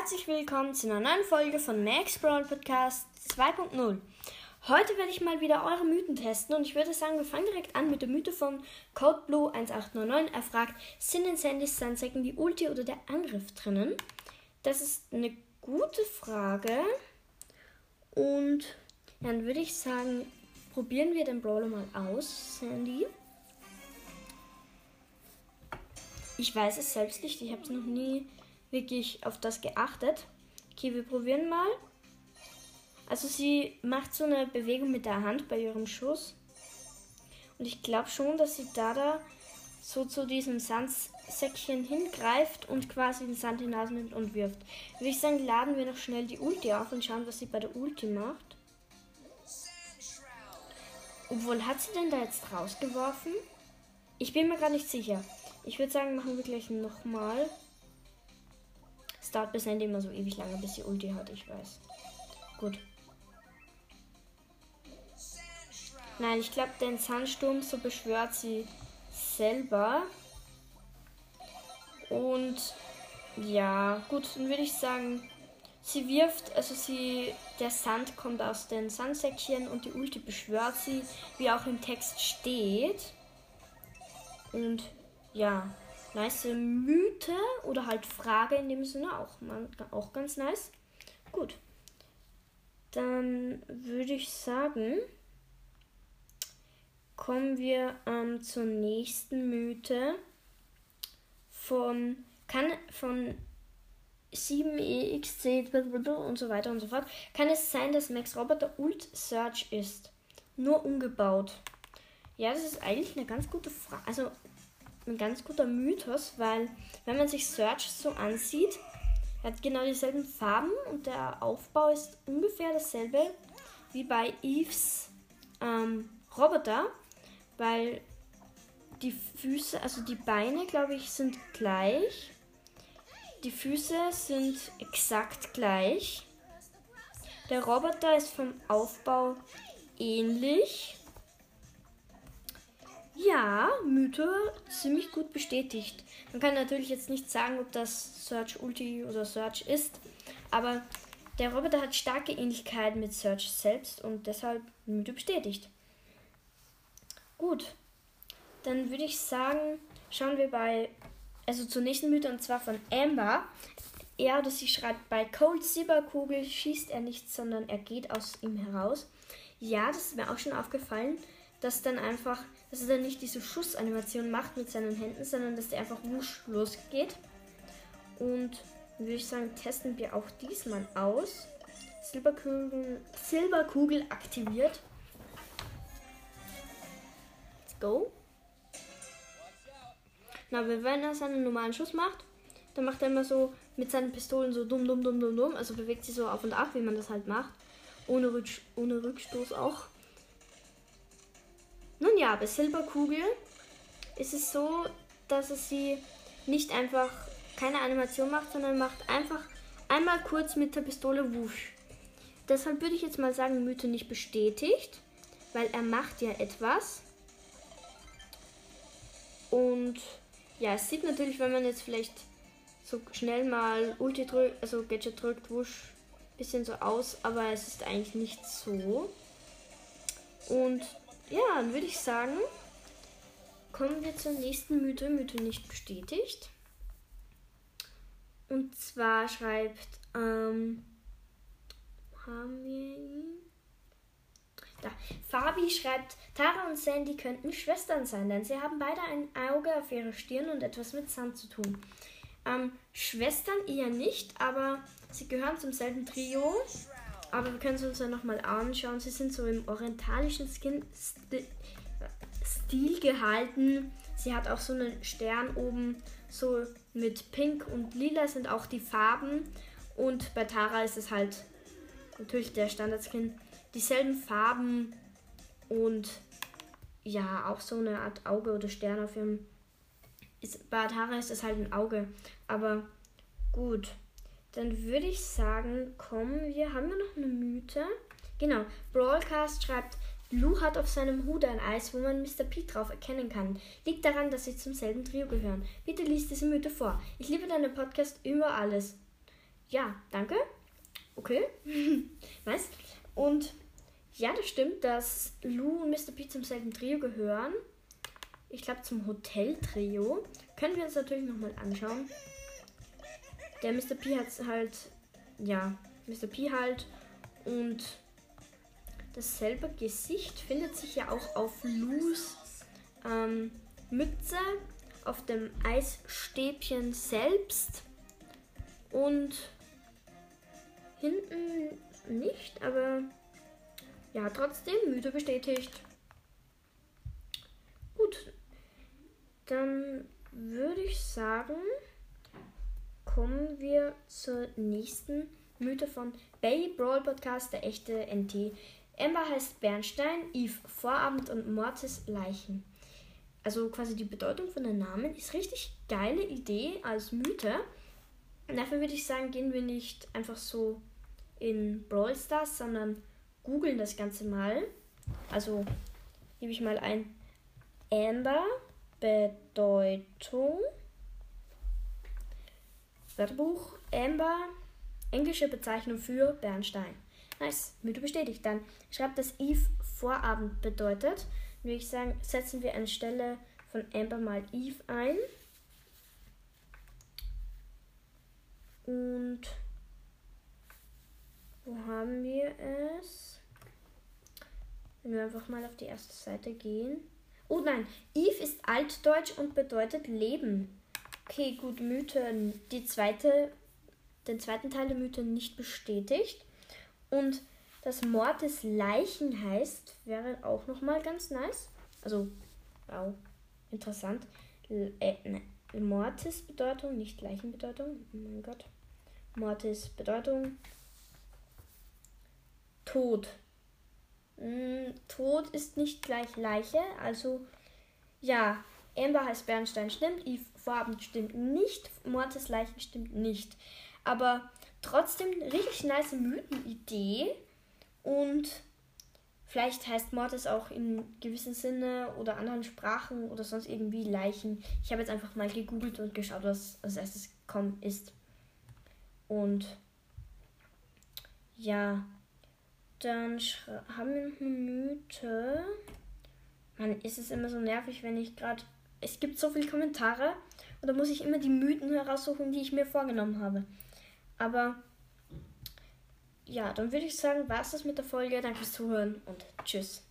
Herzlich willkommen zu einer neuen Folge von Max Brawl Podcast 2.0. Heute werde ich mal wieder eure Mythen testen und ich würde sagen, wir fangen direkt an mit der Mythe von CodeBlue1899. Er fragt, sind in Sandys Sandsäcken die Ulti oder der Angriff drinnen? Das ist eine gute Frage und dann würde ich sagen, probieren wir den Brawler mal aus, Sandy. Ich weiß es selbst nicht, ich habe es noch nie wirklich auf das geachtet. Okay, wir probieren mal. Also sie macht so eine Bewegung mit der Hand bei ihrem Schuss. Und ich glaube schon, dass sie da da so zu diesem Sandsäckchen hingreift und quasi den Sand in die Nase nimmt und wirft. Würde ich sagen, laden wir noch schnell die Ulti auf und schauen, was sie bei der Ulti macht. Obwohl, hat sie denn da jetzt rausgeworfen? Ich bin mir gerade nicht sicher. Ich würde sagen, machen wir gleich nochmal. Es dauert bis Ende immer so ewig lange, bis sie Ulti hat, ich weiß. Gut. Nein, ich glaube, den Sandsturm, so beschwört sie selber. Und ja, gut, dann würde ich sagen, sie wirft, also sie, der Sand kommt aus den Sandsäckchen und die Ulti beschwört sie, wie auch im Text steht. Und ja, nice Mythe oder halt Frage in dem Sinne auch, man, auch ganz nice. Gut. Dann würde ich sagen, kommen wir ähm, zur nächsten Mythe von kann von 7EXC und so weiter und so fort. Kann es sein, dass Max Roboter Ult Search ist? Nur umgebaut. Ja, das ist eigentlich eine ganz gute Frage. Also ein ganz guter Mythos, weil wenn man sich Search so ansieht, hat genau dieselben Farben und der Aufbau ist ungefähr dasselbe wie bei Eves ähm, Roboter, weil die Füße, also die Beine, glaube ich, sind gleich. Die Füße sind exakt gleich. Der Roboter ist vom Aufbau ähnlich. Ja, Mythe ziemlich gut bestätigt. Man kann natürlich jetzt nicht sagen, ob das Search Ulti oder Search ist, aber der Roboter hat starke Ähnlichkeit mit Search selbst und deshalb Mythe bestätigt. Gut, dann würde ich sagen, schauen wir bei, also zur nächsten Mythe und zwar von Amber. Er oder sie schreibt, bei Cold Silberkugel schießt er nicht, sondern er geht aus ihm heraus. Ja, das ist mir auch schon aufgefallen dass dann einfach, dass er dann nicht diese Schussanimation macht mit seinen Händen, sondern dass der einfach wusch losgeht. Und würde ich sagen, testen wir auch diesmal aus. Silberkugel, Silberkugel aktiviert. Let's go. Na, wenn er seinen normalen Schuss macht, dann macht er immer so mit seinen Pistolen so dumm, dumm, dumm, dumm, dumm. Also bewegt sie so auf und ab, wie man das halt macht. Ohne, Rück ohne Rückstoß auch. Nun ja, bei Silberkugel ist es so, dass es sie nicht einfach keine Animation macht, sondern macht einfach einmal kurz mit der Pistole wusch. Deshalb würde ich jetzt mal sagen, Mythe nicht bestätigt, weil er macht ja etwas. Und ja, es sieht natürlich, wenn man jetzt vielleicht so schnell mal Ulti drückt, also Gadget drückt, wusch, bisschen so aus, aber es ist eigentlich nicht so. Und ja, dann würde ich sagen, kommen wir zur nächsten Mythe. Mythe nicht bestätigt. Und zwar schreibt, ähm, haben wir ihn? Da. Fabi schreibt, Tara und Sandy könnten Schwestern sein, denn sie haben beide ein Auge auf ihrer Stirn und etwas mit Sand zu tun. Ähm, Schwestern eher nicht, aber sie gehören zum selben Trio. Aber wir können es uns ja nochmal anschauen. Sie sind so im orientalischen Skin Stil gehalten. Sie hat auch so einen Stern oben, so mit Pink und Lila sind auch die Farben. Und bei Tara ist es halt natürlich der Standardskin. Dieselben Farben und ja, auch so eine Art Auge oder Stern auf ihrem. Ist, bei Tara ist es halt ein Auge. Aber gut. Dann würde ich sagen, kommen wir. Haben wir noch eine Mythe? Genau. Broadcast schreibt, Lou hat auf seinem Hut ein Eis, wo man Mr. Pete drauf erkennen kann. Liegt daran, dass sie zum selben Trio gehören. Bitte liest diese Mythe vor. Ich liebe deinen Podcast über alles. ja, danke. Okay. nice. Und ja, das stimmt, dass Lou und Mr. P zum selben Trio gehören. Ich glaube zum Hotel-Trio. Können wir uns natürlich nochmal anschauen. Der Mr. P hat halt, ja, Mr. P halt. Und dasselbe Gesicht findet sich ja auch auf Lous ähm, Mütze, auf dem Eisstäbchen selbst. Und hinten nicht, aber ja, trotzdem müde bestätigt. Gut, dann würde ich sagen, kommen wir zur nächsten Mythe von Baby Brawl Podcast, der echte NT. Amber heißt Bernstein, Eve Vorabend und Mortis Leichen. Also quasi die Bedeutung von den Namen ist richtig geile Idee als Mythe. Dafür würde ich sagen, gehen wir nicht einfach so in Brawl Stars, sondern googeln das Ganze mal. Also gebe ich mal ein Amber Bedeutung. Wörterbuch Amber, englische Bezeichnung für Bernstein. Nice, Mythe bestätigt. Dann schreibt, dass Eve Vorabend bedeutet. Würde ich sagen, setzen wir anstelle von Amber mal Eve ein. Und wo haben wir es? Wenn wir einfach mal auf die erste Seite gehen. Oh nein, Eve ist altdeutsch und bedeutet Leben. Okay, gut, Mythe, die zweite, den zweiten Teil der Mythe nicht bestätigt. Und das Mortis Leichen heißt, wäre auch nochmal ganz nice. Also, wow, interessant. Äh, ne, Mortis Bedeutung, nicht Leichenbedeutung. Oh mein Gott. Mortis Bedeutung Tod. Mm, Tod ist nicht gleich Leiche, also ja, Amber heißt Bernstein stimmt, Eve Vorabend stimmt nicht, Mortis Leichen stimmt nicht. Aber trotzdem richtig nice Mythenidee und vielleicht heißt Mortis auch in gewissem Sinne oder anderen Sprachen oder sonst irgendwie Leichen. Ich habe jetzt einfach mal gegoogelt und geschaut, was als erstes kommen ist. Und ja, dann haben wir Mythe. Mann, ist es immer so nervig, wenn ich gerade. Es gibt so viele Kommentare und da muss ich immer die Mythen heraussuchen, die ich mir vorgenommen habe. Aber ja, dann würde ich sagen, war es das mit der Folge. Danke fürs Zuhören und tschüss.